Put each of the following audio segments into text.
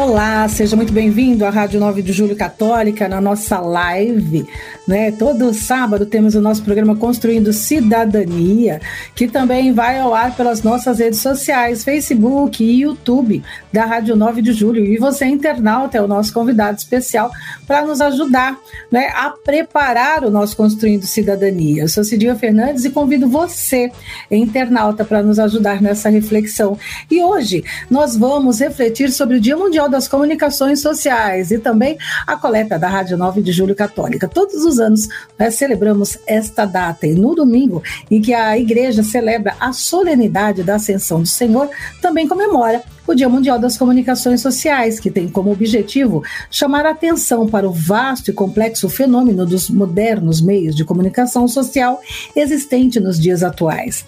Olá, seja muito bem-vindo à Rádio 9 de Julho Católica, na nossa live. Né? Todo sábado temos o nosso programa Construindo Cidadania, que também vai ao ar pelas nossas redes sociais, Facebook e YouTube da Rádio 9 de Julho. E você, internauta, é o nosso convidado especial para nos ajudar né, a preparar o nosso Construindo Cidadania. Eu sou Cidinha Fernandes e convido você, internauta, para nos ajudar nessa reflexão. E hoje nós vamos refletir sobre o Dia Mundial Das Comunicações Sociais e também a coleta da Rádio 9 de Julho Católica. Todos os anos nós celebramos esta data e no domingo em que a igreja celebra a solenidade da Ascensão do Senhor, também comemora o Dia Mundial das Comunicações Sociais, que tem como objetivo chamar a atenção para o vasto e complexo fenômeno dos modernos meios de comunicação social existente nos dias atuais.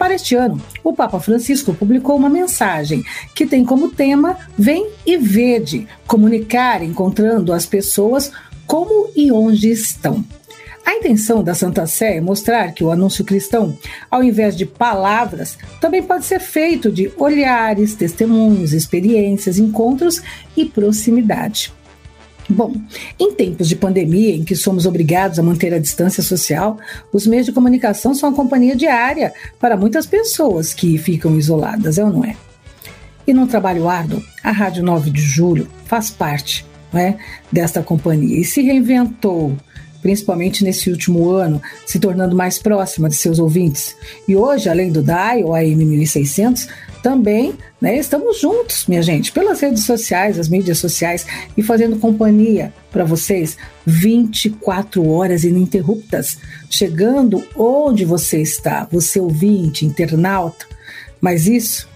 Para este ano, o Papa Francisco publicou uma mensagem que tem como tema Vem e Vede comunicar encontrando as pessoas como e onde estão. A intenção da Santa Sé é mostrar que o anúncio cristão, ao invés de palavras, também pode ser feito de olhares, testemunhos, experiências, encontros e proximidade. Bom, em tempos de pandemia em que somos obrigados a manter a distância social, os meios de comunicação são a companhia diária para muitas pessoas que ficam isoladas, é ou não é? E num trabalho árduo, a Rádio 9 de Julho faz parte é, desta companhia e se reinventou, principalmente nesse último ano, se tornando mais próxima de seus ouvintes. E hoje, além do DAI, ou AM 1600, também né, estamos juntos, minha gente, pelas redes sociais, as mídias sociais e fazendo companhia para vocês 24 horas ininterruptas, chegando onde você está, você ouvinte, internauta. Mas isso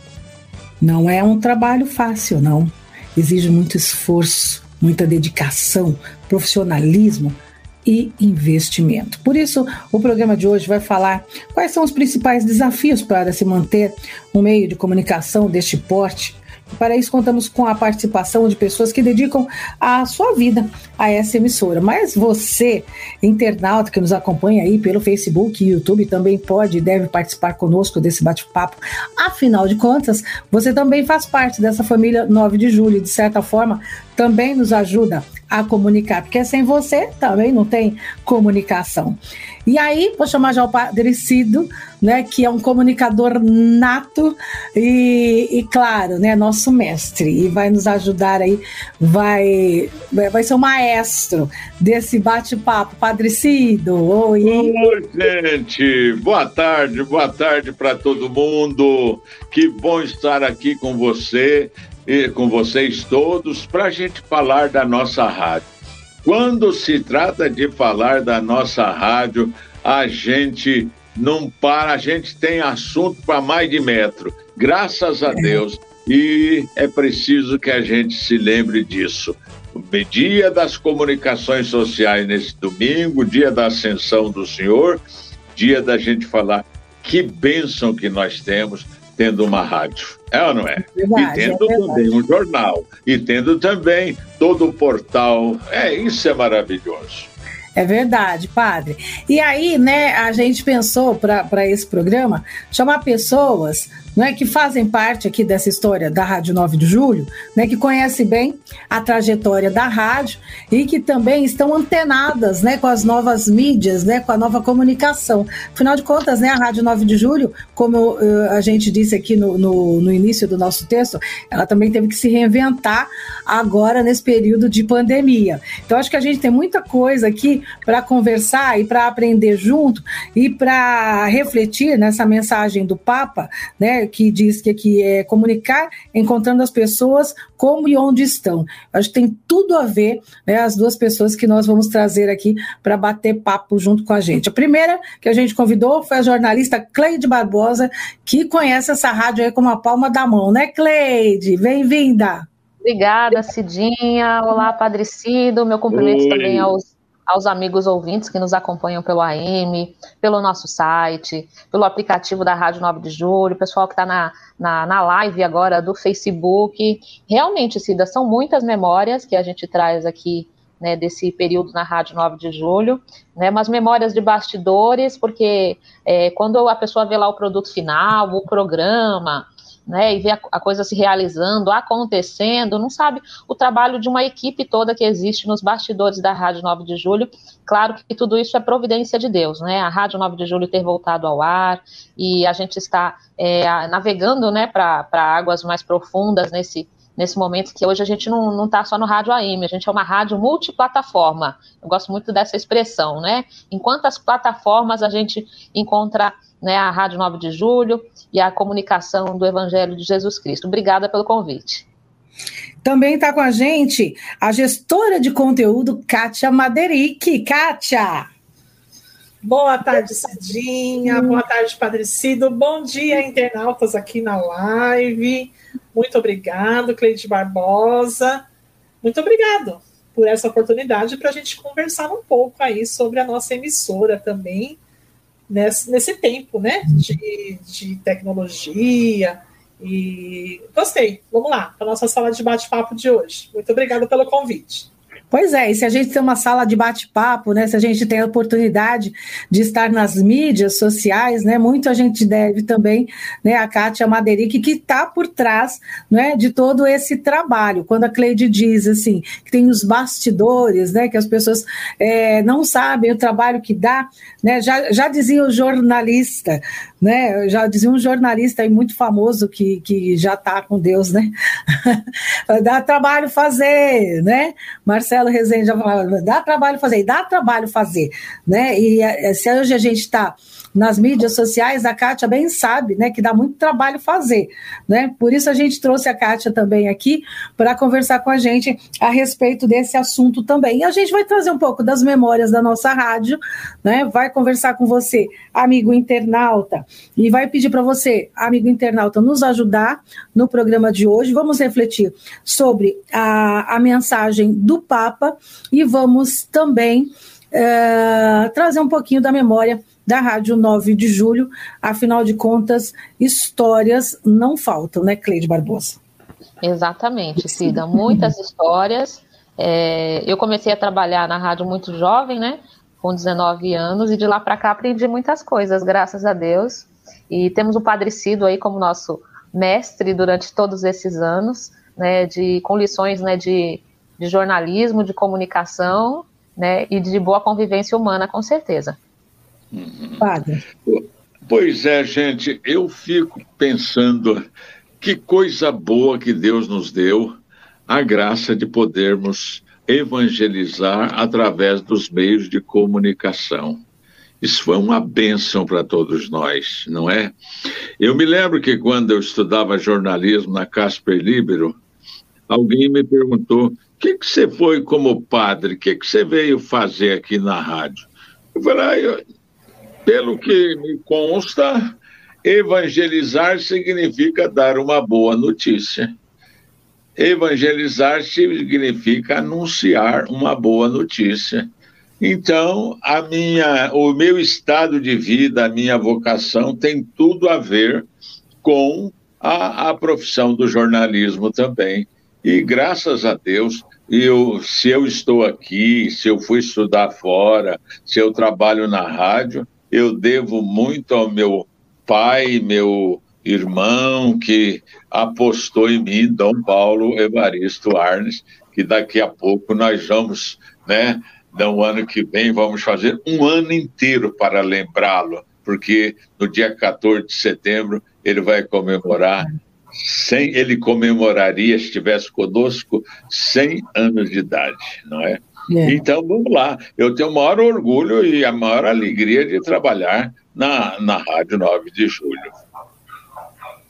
não é um trabalho fácil, não. Exige muito esforço, muita dedicação, profissionalismo e investimento. Por isso, o programa de hoje vai falar quais são os principais desafios para se manter um meio de comunicação deste porte. Para isso, contamos com a participação de pessoas que dedicam a sua vida a essa emissora. Mas você, internauta que nos acompanha aí pelo Facebook e YouTube, também pode e deve participar conosco desse bate-papo. Afinal de contas, você também faz parte dessa família 9 de julho, de certa forma, também nos ajuda a comunicar, porque sem você também não tem comunicação. E aí, vou chamar já o Padre Cido, né, que é um comunicador nato e, e, claro, né, nosso mestre, e vai nos ajudar aí, vai, vai ser o maestro desse bate-papo. Padre Cido, oi. Oi, gente, boa tarde, boa tarde para todo mundo, que bom estar aqui com você e com vocês todos para a gente falar da nossa rádio. Quando se trata de falar da nossa rádio, a gente não para, a gente tem assunto para mais de metro, graças a Deus. E é preciso que a gente se lembre disso. Dia das comunicações sociais nesse domingo, dia da ascensão do Senhor, dia da gente falar que bênção que nós temos tendo uma rádio. É ou não é? Verdade, e tendo é também um jornal. E tendo também todo o portal. É, isso é maravilhoso. É verdade, padre. E aí, né, a gente pensou para esse programa chamar pessoas né, que fazem parte aqui dessa história da Rádio 9 de Julho, né, que conhecem bem a trajetória da rádio e que também estão antenadas né, com as novas mídias, né, com a nova comunicação. Afinal de contas, né, a Rádio 9 de Julho, como uh, a gente disse aqui no, no, no, início do nosso texto, ela também teve que se reinventar agora nesse período de pandemia. Então, acho que a gente tem muita coisa aqui para conversar e para aprender junto e para refletir nessa mensagem do Papa, né? Que diz que aqui é comunicar encontrando as pessoas como e onde estão. Acho que tem tudo a ver, né, as duas pessoas que nós vamos trazer aqui para bater papo junto com a gente. A primeira que a gente convidou foi a jornalista Cleide Barbosa, que conhece essa rádio aí como a palma da mão, né, Cleide? Bem-vinda! Obrigada, Cidinha. Olá, Padre Cido. Meu cumprimento Oi. também aos aos amigos ouvintes que nos acompanham pelo AM, pelo nosso site, pelo aplicativo da Rádio 9 de Julho, pessoal que está na, na, na live agora do Facebook. Realmente, Cida, são muitas memórias que a gente traz aqui né, desse período na Rádio 9 de Julho, né, umas memórias de bastidores, porque é, quando a pessoa vê lá o produto final, o programa, né, e vê a, a, coisa se realizando, acontecendo, não sabe o trabalho de uma equipe toda que existe nos bastidores da Rádio 9 de Julho. Claro que tudo isso é providência de Deus, né? A Rádio 9 de Julho ter voltado ao ar e a gente está é, navegando, né, para águas mais profundas nesse nesse momento que hoje a gente não está só no rádio AM, a gente é uma rádio multiplataforma. Eu gosto muito dessa expressão, né? Em quantas plataformas a gente encontra né, a Rádio 9 de Julho e a comunicação do Evangelho de Jesus Cristo. Obrigada pelo convite. Também está com a gente a gestora de conteúdo, Kátia Maderic. Kátia! Boa tarde, Cidinha. Boa tarde, Padre Cido. Bom dia, internautas aqui na live. Muito obrigado, Cleide Barbosa. Muito obrigado por essa oportunidade para a gente conversar um pouco aí sobre a nossa emissora também, nesse, nesse tempo né, de, de tecnologia. E gostei. Vamos lá, para a nossa sala de bate-papo de hoje. Muito obrigada pelo convite. Pois é, e se a gente tem uma sala de bate-papo, né, se a gente tem a oportunidade de estar nas mídias sociais, né, muito a gente deve também né, a Kátia Maderic, que está por trás né, de todo esse trabalho. Quando a Cleide diz assim, que tem os bastidores, né, que as pessoas é, não sabem o trabalho que dá, né, já, já dizia o jornalista, né? Já dizia um jornalista aí muito famoso que, que já está com Deus, né? dá trabalho fazer, né? Marcelo Rezende já falava, dá trabalho fazer, dá trabalho fazer, né? E eh, se hoje a gente está nas mídias sociais, a Kátia bem sabe, né, que dá muito trabalho fazer, né? Por isso a gente trouxe a Kátia também aqui para conversar com a gente a respeito desse assunto também. E a gente vai trazer um pouco das memórias da nossa rádio, né? Vai conversar com você, amigo internauta, e vai pedir para você, amigo internauta, nos ajudar no programa de hoje. Vamos refletir sobre a, a mensagem do Papa e vamos também é, trazer um pouquinho da memória da Rádio 9 de Julho. Afinal de contas, histórias não faltam, né, Cleide Barbosa? Exatamente, Cida. Muitas histórias. É, eu comecei a trabalhar na rádio muito jovem, né? Com 19 anos, e de lá para cá aprendi muitas coisas, graças a Deus. E temos o Padre Cido aí como nosso mestre durante todos esses anos, né? De, com lições né, de, de jornalismo, de comunicação, né? E de boa convivência humana, com certeza. Padre. Pois é, gente, eu fico pensando que coisa boa que Deus nos deu a graça de podermos evangelizar através dos meios de comunicação. Isso foi uma bênção para todos nós, não é? Eu me lembro que quando eu estudava jornalismo na Casper Libero, alguém me perguntou: o que, que você foi como padre? O que, que você veio fazer aqui na rádio? Eu falei: ah, eu, pelo que me consta, evangelizar significa dar uma boa notícia. Evangelizar significa anunciar uma boa notícia. Então, a minha, o meu estado de vida, a minha vocação tem tudo a ver com a, a profissão do jornalismo também. E graças a Deus, eu, se eu estou aqui, se eu fui estudar fora, se eu trabalho na rádio, eu devo muito ao meu pai, meu irmão, que apostou em mim, Dom Paulo Evaristo Arnes, que daqui a pouco nós vamos, né, no ano que vem, vamos fazer um ano inteiro para lembrá-lo, porque no dia 14 de setembro ele vai comemorar 100, ele comemoraria, se estivesse conosco, 100 anos de idade, não é? É. Então, vamos lá. Eu tenho o maior orgulho e a maior alegria de trabalhar na, na Rádio 9 de Julho.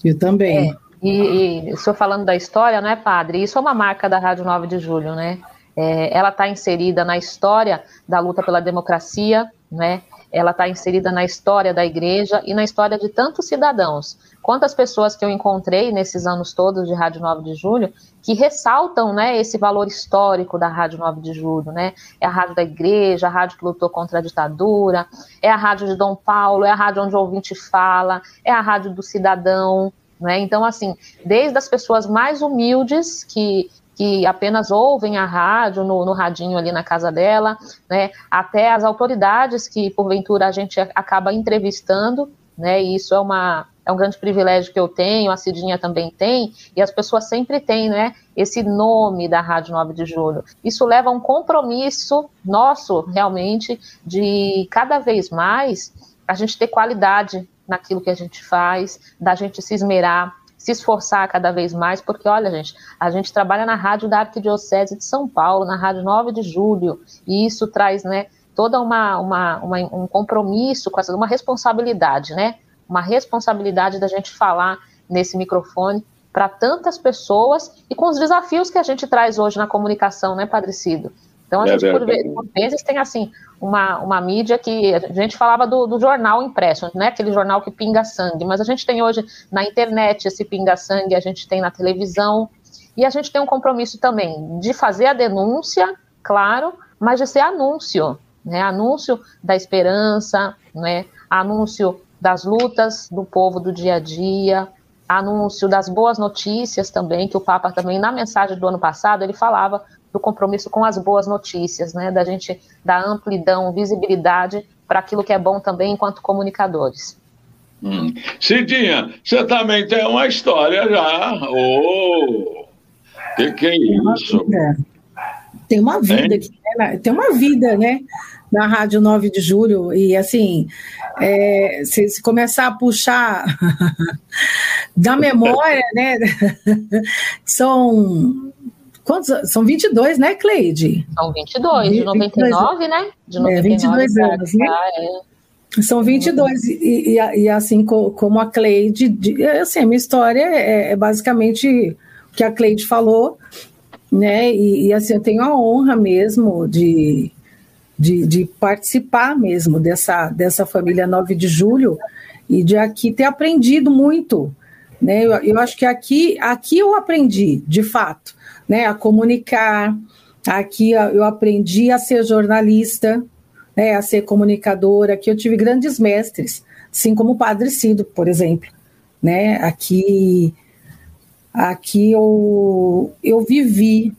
Eu também. É, e, e estou falando da história, né, padre? Isso é uma marca da Rádio 9 de Julho, né? É, ela está inserida na história da luta pela democracia, né? Ela está inserida na história da igreja e na história de tantos cidadãos. Quantas pessoas que eu encontrei nesses anos todos de Rádio 9 de Julho que ressaltam né, esse valor histórico da Rádio 9 de Julho, né? É a rádio da igreja, a rádio que lutou contra a ditadura, é a rádio de Dom Paulo, é a rádio onde o ouvinte fala, é a rádio do cidadão, né? Então, assim, desde as pessoas mais humildes que que apenas ouvem a rádio no, no radinho ali na casa dela, né, até as autoridades que porventura a gente acaba entrevistando, né, e isso é uma é um grande privilégio que eu tenho, a Cidinha também tem, e as pessoas sempre têm, né, esse nome da Rádio 9 de Julho. Isso leva a um compromisso nosso, realmente, de cada vez mais a gente ter qualidade naquilo que a gente faz, da gente se esmerar, se esforçar cada vez mais, porque olha, gente, a gente trabalha na rádio da Arquidiocese de São Paulo, na rádio 9 de julho, e isso traz, né, toda uma, uma, uma um compromisso com essa, uma responsabilidade, né, uma responsabilidade da gente falar nesse microfone para tantas pessoas e com os desafios que a gente traz hoje na comunicação, né, Padre Cido? Então a é gente por, por, vezes tem assim uma, uma mídia que a gente falava do, do, jornal impresso, né? Aquele jornal que pinga sangue, mas a gente tem hoje na internet esse pinga sangue, a gente tem na televisão e a gente tem um compromisso também de fazer a denúncia, claro, mas de ser anúncio, né? Anúncio da esperança, né? Anúncio das lutas do povo do dia a dia, anúncio das boas notícias também, que o Papa também, na mensagem do ano passado, ele falava do compromisso com as boas notícias, né, da gente dar amplidão, visibilidade para aquilo que é bom também enquanto comunicadores. Hum. Cidinha, você também tem uma história já. Oh, que que é isso? Tem uma vida, aqui, né? tem uma vida, né? Na Rádio 9 de Julho, e assim, é, se, se, começar a puxar da memória, né? São Quantos? São 22, né, Cleide? São 22, de 99, 22, né? De 99 é, 22 anos, né? É. São 22, e, e, e assim como a Cleide, assim, a minha história é, é basicamente o que a Cleide falou, né? E, e, assim, eu tenho a honra mesmo de, de, de, participar mesmo dessa, dessa família 9 de julho e de aqui ter aprendido muito, né? Eu, eu acho que aqui, aqui eu aprendi, de fato, né, a comunicar. Aqui eu aprendi a ser jornalista, né, a ser comunicadora. Aqui eu tive grandes mestres, assim como o Padre Cido, por exemplo. Né? Aqui, aqui eu, eu vivi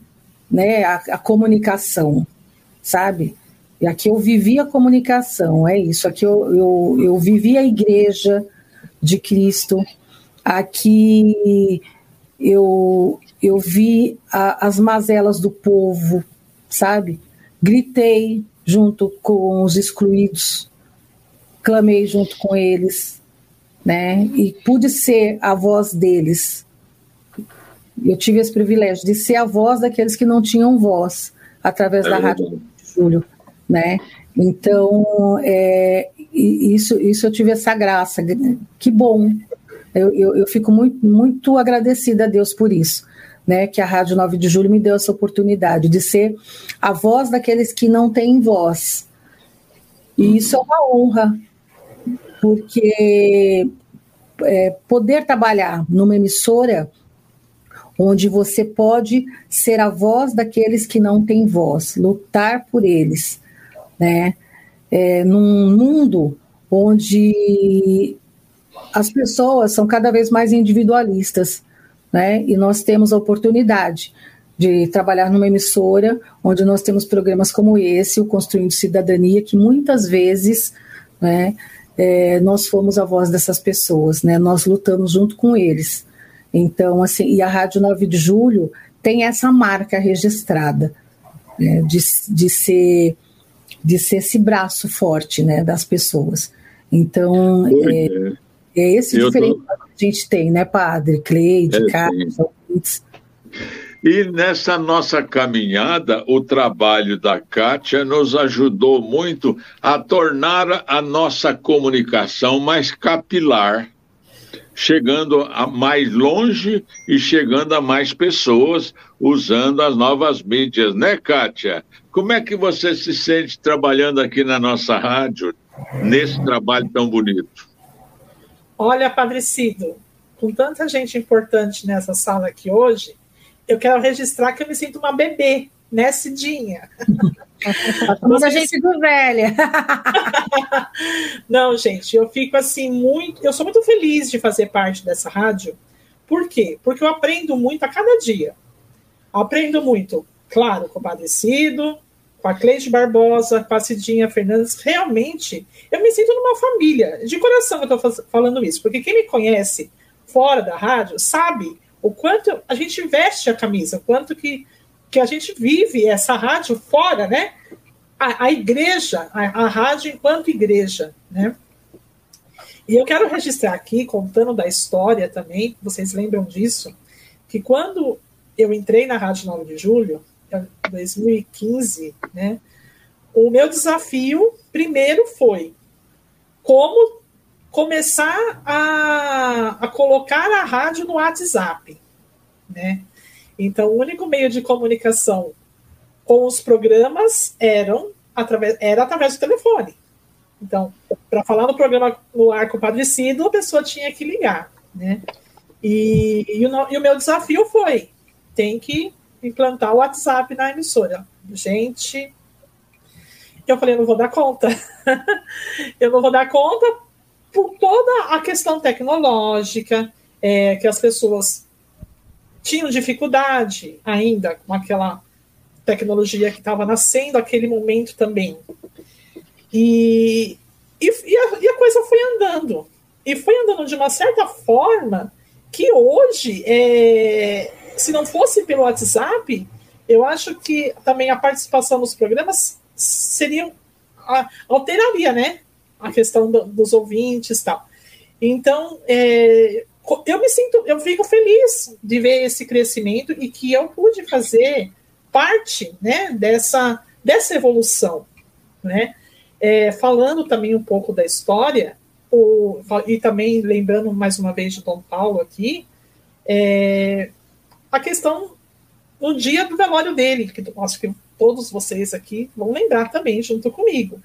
né, a, a comunicação, sabe? E aqui eu vivi a comunicação, é isso. Aqui eu, eu, eu vivi a igreja de Cristo. Aqui eu, eu vi a, as mazelas do povo, sabe? Gritei junto com os excluídos, clamei junto com eles, né? E pude ser a voz deles. Eu tive esse privilégio de ser a voz daqueles que não tinham voz através da Rádio Júlio, né? Então, é, isso, isso eu tive essa graça. Que bom. Eu, eu, eu fico muito, muito agradecida a Deus por isso né, que a Rádio 9 de Julho me deu essa oportunidade de ser a voz daqueles que não têm voz. E isso é uma honra, porque é, poder trabalhar numa emissora onde você pode ser a voz daqueles que não têm voz, lutar por eles, né? É, num mundo onde as pessoas são cada vez mais individualistas né? E nós temos a oportunidade de trabalhar numa emissora onde nós temos programas como esse, o Construindo Cidadania, que muitas vezes, né, é, nós fomos a voz dessas pessoas, né? Nós lutamos junto com eles. Então, assim, e a Rádio 9 de Julho tem essa marca registrada né, de, de ser de ser esse braço forte, né, das pessoas. Então, é, é esse diferencial tô... que a gente tem, né, padre? Cleide, é, Carlos, e nessa nossa caminhada, o trabalho da Kátia nos ajudou muito a tornar a nossa comunicação mais capilar. chegando a mais longe e chegando a mais pessoas usando as novas mídias, né, Kátia? Como é que você se sente trabalhando aqui na nossa rádio, nesse trabalho tão bonito? Olha, Padre Cido, com tanta gente importante nessa sala aqui hoje, eu quero registrar que eu me sinto uma bebê, né, Cidinha? Mas a gente do velha. Não, gente, eu fico assim muito. Eu sou muito feliz de fazer parte dessa rádio. Por quê? Porque eu aprendo muito a cada dia. Aprendo muito, claro, com o Padecido, com a Cleide Barbosa, com a Cidinha Fernandes. Realmente, eu me sinto numa família. De coração eu estou falando isso, porque quem me conhece fora da rádio sabe o quanto a gente veste a camisa, o quanto que que a gente vive essa rádio fora, né? A, a igreja, a, a, rádio enquanto igreja, né? E eu quero registrar aqui, contando da história também, vocês lembram disso, que quando eu entrei na Rádio 9 de Julho, 2015, né? O meu desafio primeiro foi como começar a, a colocar a rádio no WhatsApp, né? Então, o único meio de comunicação com os programas eram através, era através do telefone. Então, para falar no programa no Arco Padrecido, a pessoa tinha que ligar, né? E, e, o, e o meu desafio foi: tem que implantar o WhatsApp na emissora. Gente, eu falei, eu não vou dar conta. eu não vou dar conta por toda a questão tecnológica, é, que as pessoas tinham dificuldade ainda com aquela tecnologia que estava nascendo aquele momento também. E, e, e, a, e, a, coisa foi andando. E foi andando de uma certa forma que hoje, é, se não fosse pelo WhatsApp, eu acho que também a participação nos programas seria alteraria, né? A questão do, dos ouvintes e tal. Então, é, eu me sinto, eu fico feliz de ver esse crescimento e que eu pude fazer parte, né, dessa, dessa evolução, né? É, falando também um pouco da história, o, e também lembrando mais uma vez de Dom Paulo aqui, é, a questão no dia do velório dele, que acho que todos vocês aqui vão lembrar também junto comigo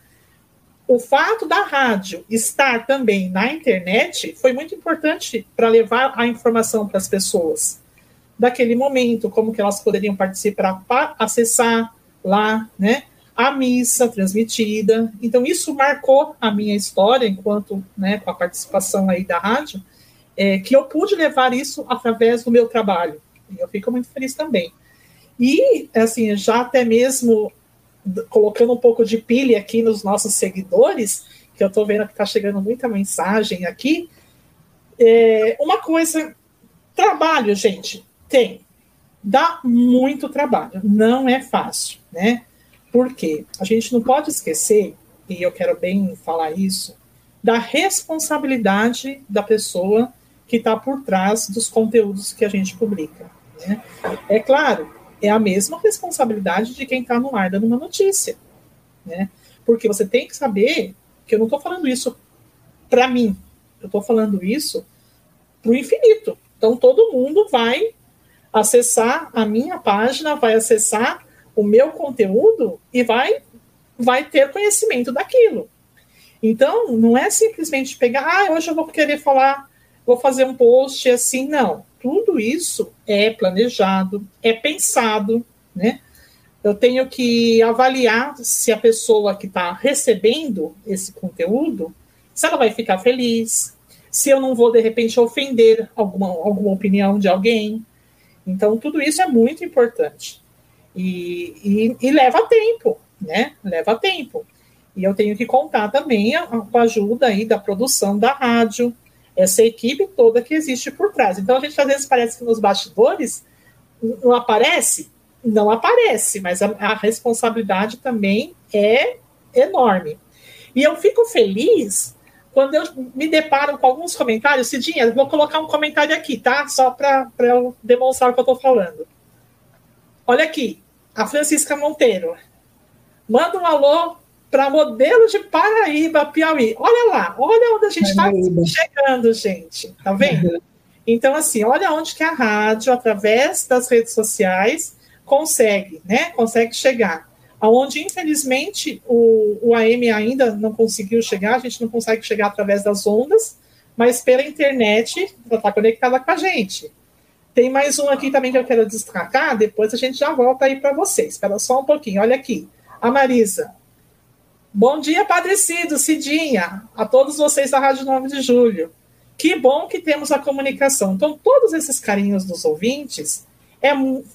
o fato da rádio estar também na internet foi muito importante para levar a informação para as pessoas daquele momento, como que elas poderiam participar para acessar lá, né, a missa transmitida. Então isso marcou a minha história enquanto, né, com a participação aí da rádio, é, que eu pude levar isso através do meu trabalho. Eu fico muito feliz também. E assim, já até mesmo colocando um pouco de pilha aqui nos nossos seguidores, que eu estou vendo que está chegando muita mensagem aqui. É, uma coisa, trabalho, gente, tem. Dá muito trabalho, não é fácil, né? Porque a gente não pode esquecer, e eu quero bem falar isso, da responsabilidade da pessoa que está por trás dos conteúdos que a gente publica. Né? É claro é a mesma responsabilidade de quem está no ar dando uma notícia, né? Porque você tem que saber que eu não estou falando isso para mim, eu estou falando isso para o infinito. Então todo mundo vai acessar a minha página, vai acessar o meu conteúdo e vai vai ter conhecimento daquilo. Então, não é simplesmente pegar, ah, hoje eu vou querer falar, vou fazer um post assim, não tudo isso é planejado, é pensado, né? Eu tenho que avaliar se a pessoa que está recebendo esse conteúdo, se ela vai ficar feliz, se eu não vou, de repente, ofender alguma, alguma opinião de alguém. Então, tudo isso é muito importante. E, e, e leva tempo, né? Leva tempo. E eu tenho que contar também com a ajuda aí da produção da rádio, essa equipe toda que existe por trás. Então a gente às vezes parece que nos bastidores não aparece, não aparece, mas a, a responsabilidade também é enorme. E eu fico feliz quando eu me deparo com alguns comentários. Cidinha, vou colocar um comentário aqui, tá? Só para eu demonstrar o que eu estou falando. Olha aqui, a Francisca Monteiro. Manda um alô para modelo de Paraíba, Piauí. Olha lá, olha onde a gente está chegando, gente. Tá vendo? Uhum. Então, assim, olha onde que a rádio, através das redes sociais, consegue, né? Consegue chegar. Aonde, infelizmente, o, o AM ainda não conseguiu chegar, a gente não consegue chegar através das ondas, mas pela internet ela está conectada com a gente. Tem mais um aqui também que eu quero destacar, depois a gente já volta aí para vocês. Espera só um pouquinho, olha aqui. A Marisa. Bom dia, Padre Cido, Cidinha, a todos vocês da Rádio 9 de Julho. Que bom que temos a comunicação. Então, todos esses carinhos dos ouvintes é,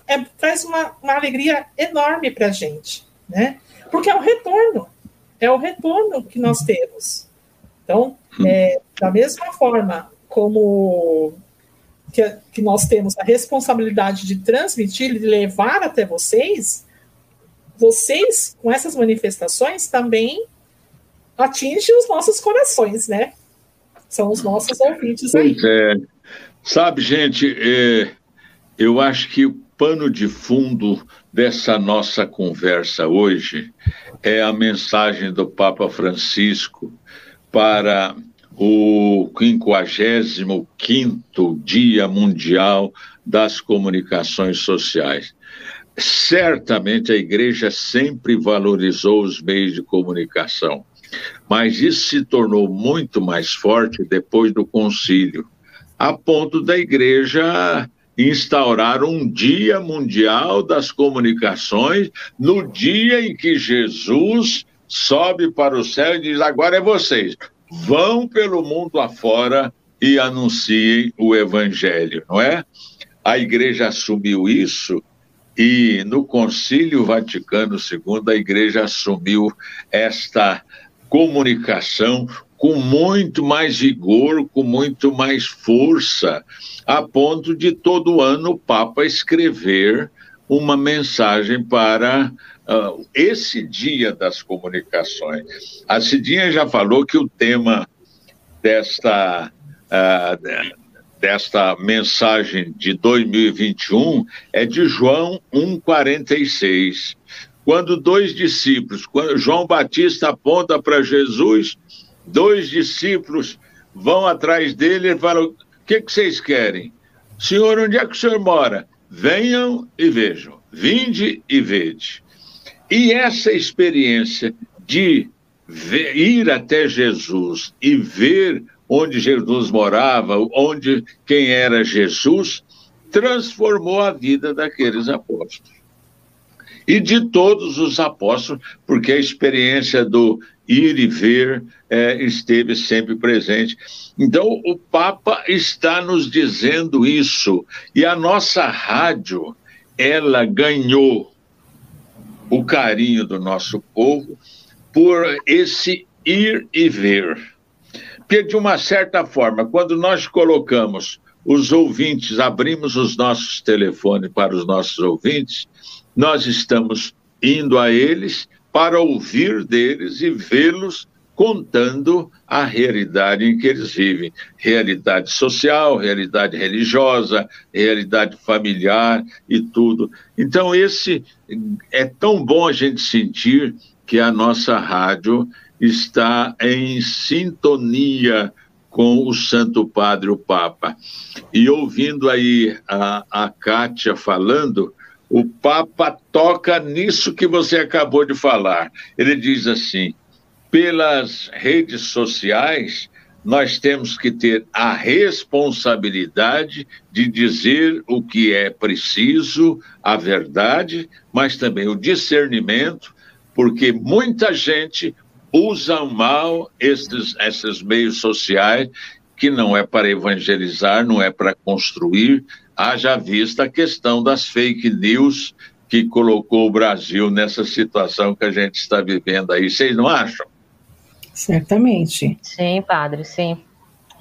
é traz uma, uma alegria enorme para a gente, né? Porque é o retorno, é o retorno que nós temos. Então, é, da mesma forma como que, que nós temos a responsabilidade de transmitir, de levar até vocês, vocês, com essas manifestações, também atingem os nossos corações, né? São os nossos ouvintes aí. Pois é. Sabe, gente, é, eu acho que o pano de fundo dessa nossa conversa hoje é a mensagem do Papa Francisco para o 55º Dia Mundial das Comunicações Sociais. Certamente a igreja sempre valorizou os meios de comunicação, mas isso se tornou muito mais forte depois do concílio, a ponto da igreja instaurar um Dia Mundial das Comunicações no dia em que Jesus sobe para o céu e diz: agora é vocês, vão pelo mundo afora e anunciem o evangelho, não é? A igreja assumiu isso e no Concílio Vaticano II a igreja assumiu esta comunicação com muito mais vigor, com muito mais força, a ponto de todo ano o Papa escrever uma mensagem para uh, esse dia das comunicações. A Cidinha já falou que o tema desta, uh, desta mensagem de 2021 é de João 1,46. Quando dois discípulos, quando João Batista aponta para Jesus, dois discípulos vão atrás dele e falam: O que, que vocês querem? Senhor, onde é que o senhor mora? Venham e vejam, vinde e vede. E essa experiência de ver, ir até Jesus e ver onde Jesus morava, onde quem era Jesus, transformou a vida daqueles apóstolos. E de todos os apóstolos, porque a experiência do ir e ver é, esteve sempre presente. Então, o Papa está nos dizendo isso, e a nossa rádio, ela ganhou o carinho do nosso povo por esse ir e ver. Porque, de uma certa forma, quando nós colocamos os ouvintes, abrimos os nossos telefones para os nossos ouvintes, nós estamos indo a eles para ouvir deles e vê-los contando a realidade em que eles vivem realidade social, realidade religiosa, realidade familiar e tudo. Então, esse é tão bom a gente sentir que a nossa rádio está em sintonia com o Santo Padre, o Papa. E ouvindo aí a, a Kátia falando, o Papa toca nisso que você acabou de falar. Ele diz assim: pelas redes sociais, nós temos que ter a responsabilidade de dizer o que é preciso, a verdade, mas também o discernimento, porque muita gente usa mal esses, esses meios sociais, que não é para evangelizar, não é para construir, haja vista a questão das fake news que colocou o Brasil nessa situação que a gente está vivendo aí. Vocês não acham? Certamente. Sim, padre, sim.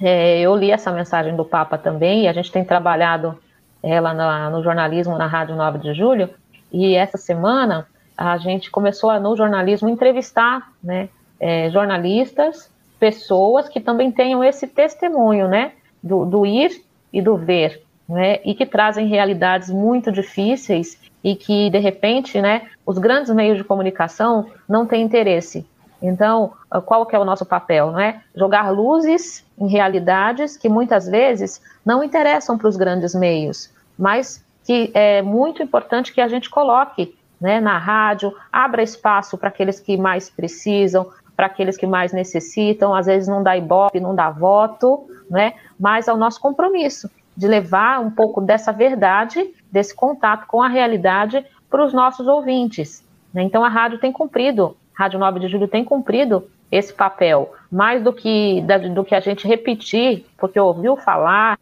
É, eu li essa mensagem do Papa também, e a gente tem trabalhado ela na, no jornalismo na Rádio 9 de Julho, e essa semana a gente começou a, no jornalismo entrevistar né, é, jornalistas, pessoas que também tenham esse testemunho né, do, do ir e do ver, né, e que trazem realidades muito difíceis e que, de repente, né, os grandes meios de comunicação não têm interesse Então, qual que é o nosso papel, não é? Jogar luzes em realidades que muitas vezes não interessam para os grandes meios, mas que é muito importante que a gente coloque né, na rádio, abra espaço para aqueles que mais precisam, para aqueles que mais necessitam, às vezes não dá ibope, não dá voto, né, mas é o nosso compromisso de levar um pouco dessa verdade, desse contato com a realidade para os nossos ouvintes. Né? Então a rádio tem cumprido, Rádio 9 de Julho tem cumprido esse papel, mais do que, do que a gente repetir, porque ouviu falar,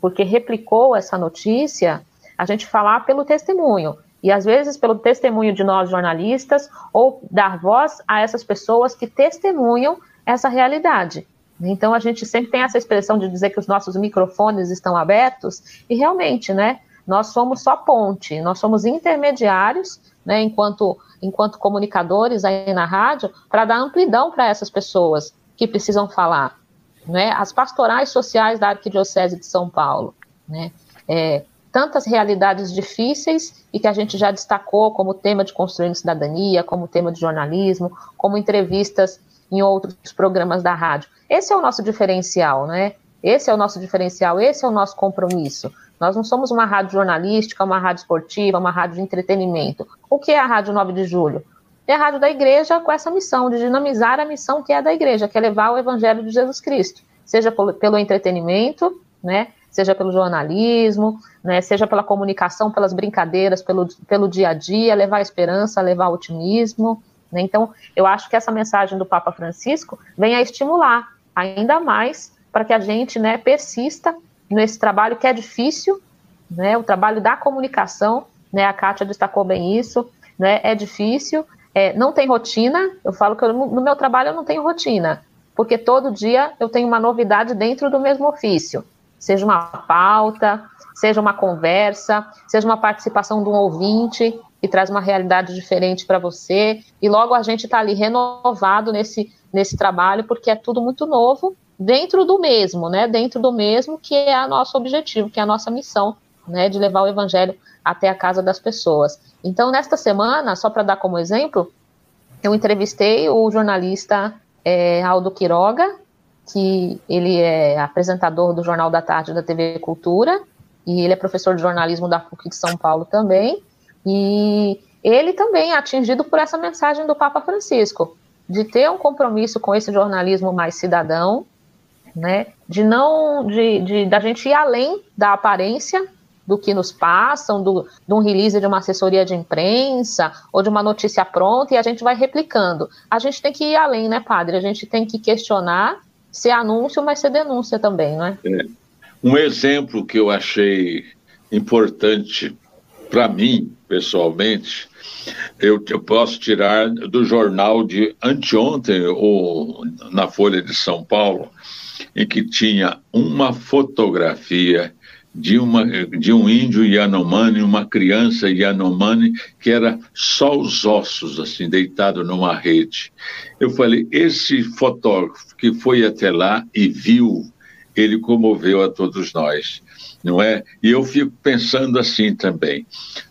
porque replicou essa notícia, a gente falar pelo testemunho. E às vezes pelo testemunho de nós jornalistas, ou dar voz a essas pessoas que testemunham essa realidade. Então a gente sempre tem essa expressão de dizer que os nossos microfones estão abertos, e realmente, né? Nós somos só ponte, nós somos intermediários, né, enquanto, enquanto comunicadores aí na rádio, para dar amplidão para essas pessoas que precisam falar. Né? As pastorais sociais da Arquidiocese de São Paulo. Né? É, tantas realidades difíceis e que a gente já destacou como tema de Construindo Cidadania, como tema de jornalismo, como entrevistas em outros programas da rádio. Esse é o nosso diferencial, né? Esse é o nosso diferencial, esse é o nosso compromisso. Nós não somos uma rádio jornalística, uma rádio esportiva, uma rádio de entretenimento. O que é a Rádio 9 de Julho? É a rádio da igreja com essa missão de dinamizar a missão que é da igreja, que é levar o evangelho de Jesus Cristo, seja pelo entretenimento, né, seja pelo jornalismo, né, seja pela comunicação, pelas brincadeiras, pelo, pelo dia a dia, levar esperança, levar otimismo. Né? Então, eu acho que essa mensagem do Papa Francisco vem a estimular ainda mais para que a gente né, persista nesse trabalho que é difícil, né, o trabalho da comunicação, né, a Kátia destacou bem isso, né, é difícil, é, não tem rotina, eu falo que eu, no meu trabalho eu não tenho rotina, porque todo dia eu tenho uma novidade dentro do mesmo ofício, seja uma pauta, seja uma conversa, seja uma participação de um ouvinte que traz uma realidade diferente para você, e logo a gente está ali renovado nesse, nesse trabalho, porque é tudo muito novo, dentro do mesmo, né? Dentro do mesmo que é o nosso objetivo, que é a nossa missão, né? De levar o evangelho até a casa das pessoas. Então, nesta semana, só para dar como exemplo, eu entrevistei o jornalista é, Aldo Quiroga, que ele é apresentador do Jornal da Tarde da TV Cultura, e ele é professor de jornalismo da PUC de São Paulo também, e ele também é atingido por essa mensagem do Papa Francisco, de ter um compromisso com esse jornalismo mais cidadão, né? De não, de, de da gente ir além da aparência do que nos passam, do, de um release de uma assessoria de imprensa ou de uma notícia pronta e a gente vai replicando. A gente tem que ir além, né, padre? A gente tem que questionar se é anúncio, mas ser denúncia também, né? É. Um exemplo que eu achei importante para mim, pessoalmente, eu, eu, posso tirar do jornal de anteontem, ou na Folha de São Paulo, em que tinha uma fotografia de, uma, de um índio Yanomami, uma criança Yanomami, que era só os ossos, assim, deitado numa rede. Eu falei, esse fotógrafo que foi até lá e viu, ele comoveu a todos nós não é? E eu fico pensando assim também.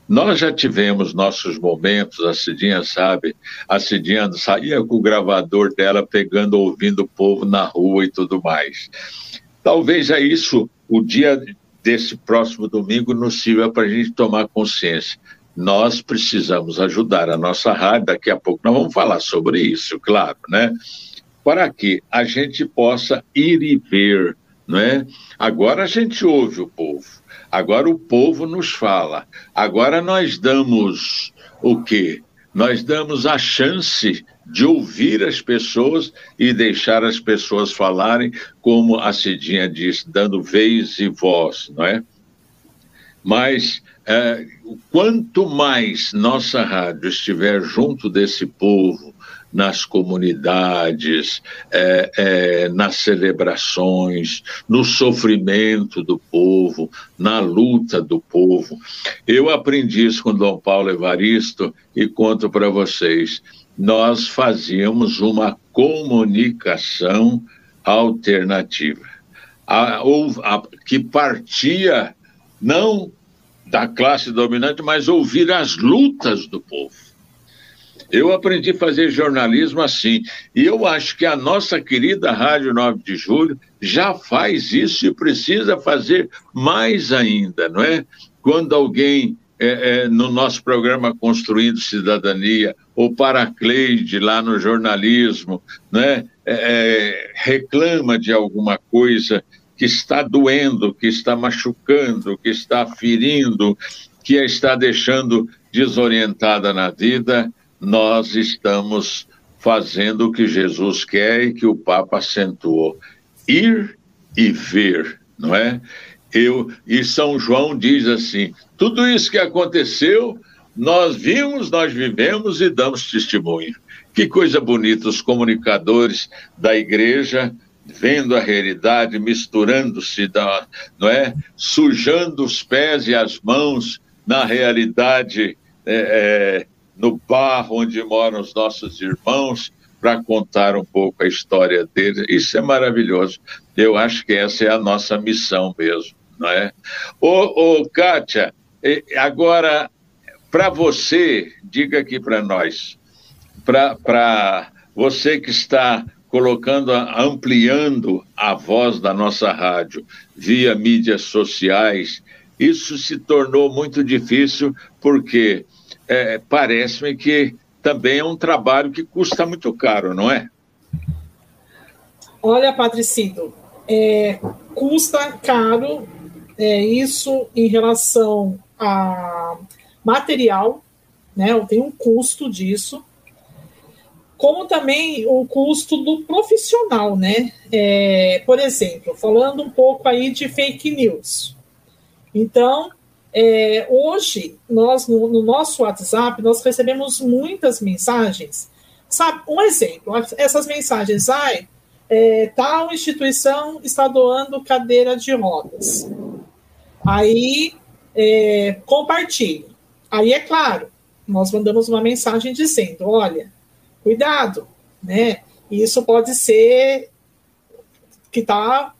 Nós já tivemos nossos momentos, a Cidinha sabe, a Cidinha saía com o gravador dela pegando, ouvindo o povo na rua e tudo mais. Talvez é isso, o dia desse próximo domingo nos sirva para a gente tomar consciência. Nós precisamos ajudar a nossa rádio, daqui a pouco nós vamos falar sobre isso, claro, né? Para que a gente possa ir e ver não é? Agora a gente ouve o povo, agora o povo nos fala, agora nós damos o quê? Nós damos a chance de ouvir as pessoas e deixar as pessoas falarem, como a Cidinha disse, dando vez e voz, não é? Mas é, quanto mais nossa rádio estiver junto desse povo, nas comunidades, é, é, nas celebrações, no sofrimento do povo, na luta do povo. Eu aprendi isso com Dom Paulo Evaristo e conto para vocês. Nós fazíamos uma comunicação alternativa, a, a, que partia não da classe dominante, mas ouvir as lutas do povo Eu aprendi a fazer jornalismo assim. E eu acho que a nossa querida Rádio 9 de Julho já faz isso e precisa fazer mais ainda, não é? Quando alguém é, é, no nosso programa Construindo Cidadania, ou Paracleide lá no jornalismo, né, é, reclama de alguma coisa que está doendo, que está machucando, que está ferindo, que a está deixando desorientada na vida, nós estamos fazendo o que Jesus quer e que o Papa acentuou: ir e ver, não é? Eu, e São João diz assim: tudo isso que aconteceu, nós vimos, nós vivemos e damos testemunho. Que coisa bonita, os comunicadores da igreja vendo a realidade, misturando-se, não é? Sujando os pés e as mãos na realidade é, é, no barro onde moram os nossos irmãos, para contar um pouco a história deles. Isso é maravilhoso. Eu acho que essa é a nossa missão mesmo, não é? Ô, ô Kátia, agora, para você, diga aqui para nós, para você que está colocando, ampliando a voz da nossa rádio via mídias sociais, isso se tornou muito difícil porque é, parece-me que também é um trabalho que custa muito caro, não é? Olha, Patricido, é, custa caro é, isso em relação a material, né? Tem um custo disso, como também o custo do profissional, né? É, por exemplo, falando um pouco aí de fake news. Então, é, hoje, nós, no, no, nosso WhatsApp, nós recebemos muitas mensagens. Sabe, um exemplo, essas mensagens, ai, é, tal instituição está doando cadeira de rodas. Aí, é, compartilhe. Aí, é claro, nós mandamos uma mensagem dizendo, olha, cuidado, né? Isso pode ser que tá,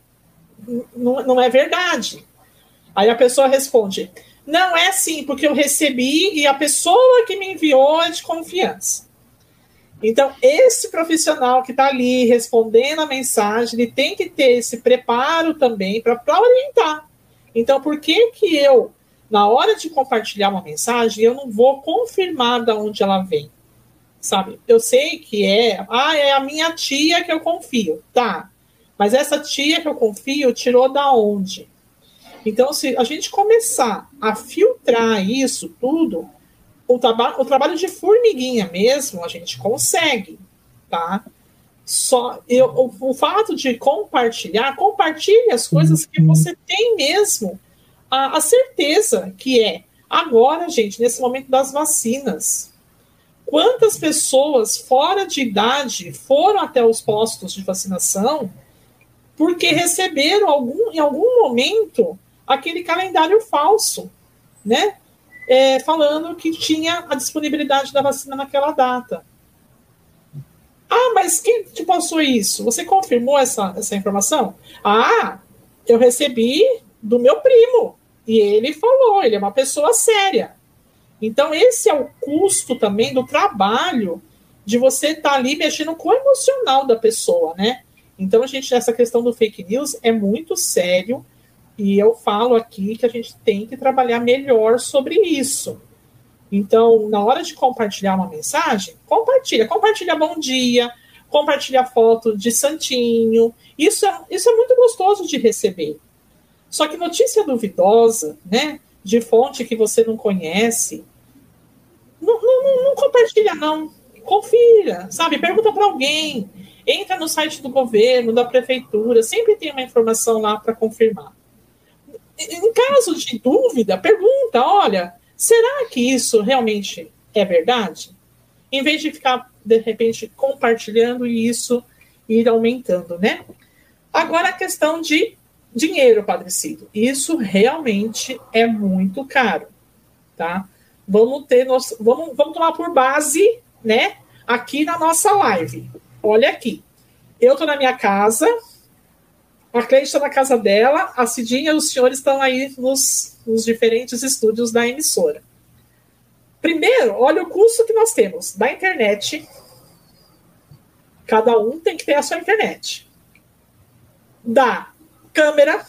não, não é verdade. Aí a pessoa responde: Não é assim, porque eu recebi e a pessoa que me enviou é de confiança. Então, esse profissional que está ali respondendo a mensagem, ele tem que ter esse preparo também para orientar. Então, por que que eu, na hora de compartilhar uma mensagem, eu não vou confirmar de onde ela vem? Sabe? Eu sei que é, ah, é a minha tia que eu confio, tá? Mas essa tia que eu confio tirou da onde? Então, se a gente começar a filtrar isso tudo, o, traba o trabalho de formiguinha mesmo, a gente consegue, tá? Só eu, o, o, fato de compartilhar, compartilhe as coisas que uhum. você tem mesmo a, a certeza que é. Agora, gente, nesse momento das vacinas, quantas pessoas fora de idade foram até os postos de vacinação porque receberam algum, em algum momento aquele calendário falso, né? É, falando que tinha a disponibilidade da vacina naquela data. Ah, mas quem te passou isso? Você confirmou essa, essa informação? Ah, eu recebi do meu primo. E ele falou, ele é uma pessoa séria. Então, esse é o custo também do trabalho de você estar tá ali mexendo com o emocional da pessoa, né? Então, a gente, essa questão do fake news é muito sério e eu falo aqui que a gente tem que trabalhar melhor sobre isso. Então, na hora de compartilhar uma mensagem, compartilha. Compartilha bom dia, compartilha foto de santinho. Isso é, isso é muito gostoso de receber. Só que notícia duvidosa, né? De fonte que você não conhece, não, não, não compartilha, não. Confira, sabe? Pergunta para alguém. Entra no site do governo, da prefeitura, sempre tem uma informação lá para confirmar em caso de dúvida, pergunta: olha, será que isso realmente é verdade? Em vez de ficar, de repente, compartilhando e isso ir aumentando, né? Agora a questão de dinheiro, Padre Cido. Isso realmente é muito caro, tá? Vamos ter, vamos, vamos tomar por base, né? Aqui na nossa live. Olha aqui. Eu tô na minha casa, a Cleide está na casa dela, a Cidinha e os senhores estão aí nos, nos diferentes estúdios da emissora. primeiro, olha o custo que nós temos da internet. Cada um tem que ter a sua internet. Da câmera,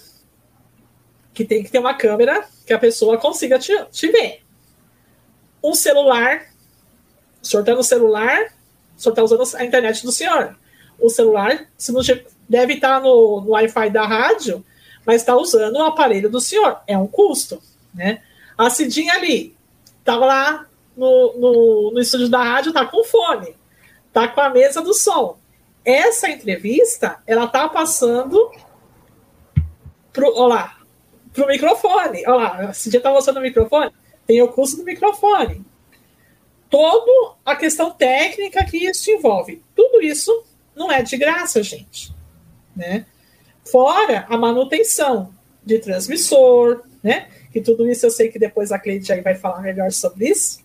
que tem que ter uma câmera que a pessoa consiga te, te ver. Um celular, o está no celular, o senhor está usando a internet do senhor. O celular, se não deve estar no, no Wi-Fi da rádio, mas está usando o aparelho do senhor. É um custo, né? A Cidinha ali, estava lá no, no, no, estúdio da rádio, tá com fone, tá com a mesa do som. Essa entrevista, ela tá passando pro, ó lá, pro microfone. Ó lá, a Cidinha tá mostrando o microfone, tem o custo do microfone. Toda a questão técnica que isso envolve. Tudo isso não é de graça, gente. Né? Fora a manutenção de transmissor, né? Que tudo isso eu sei que depois a Cleide aí vai falar melhor sobre isso.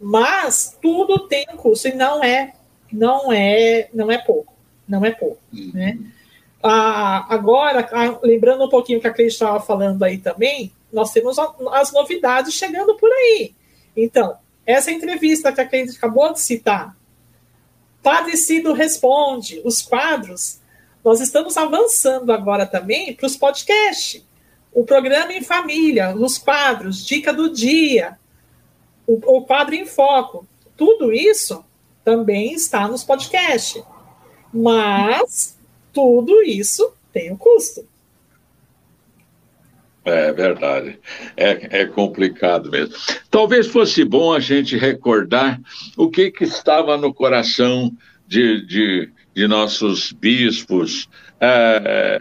Mas tudo tem um custo e não é, não é, não é pouco, não é pouco, uhum. né? Ah, agora, ah, lembrando um pouquinho que a Cleide estava falando aí também, nós temos as novidades chegando por aí. Então, essa entrevista que a Cleide acabou de citar, Padecido Responde, os quadros, nós estamos avançando agora também para os podcasts. O programa em família, os quadros, dica do dia, o, o quadro em foco. Tudo isso também está nos podcasts. Mas tudo isso tem um custo. É verdade. É, é complicado mesmo. Talvez fosse bom a gente recordar o que, que estava no coração de, de, de nossos bispos. É,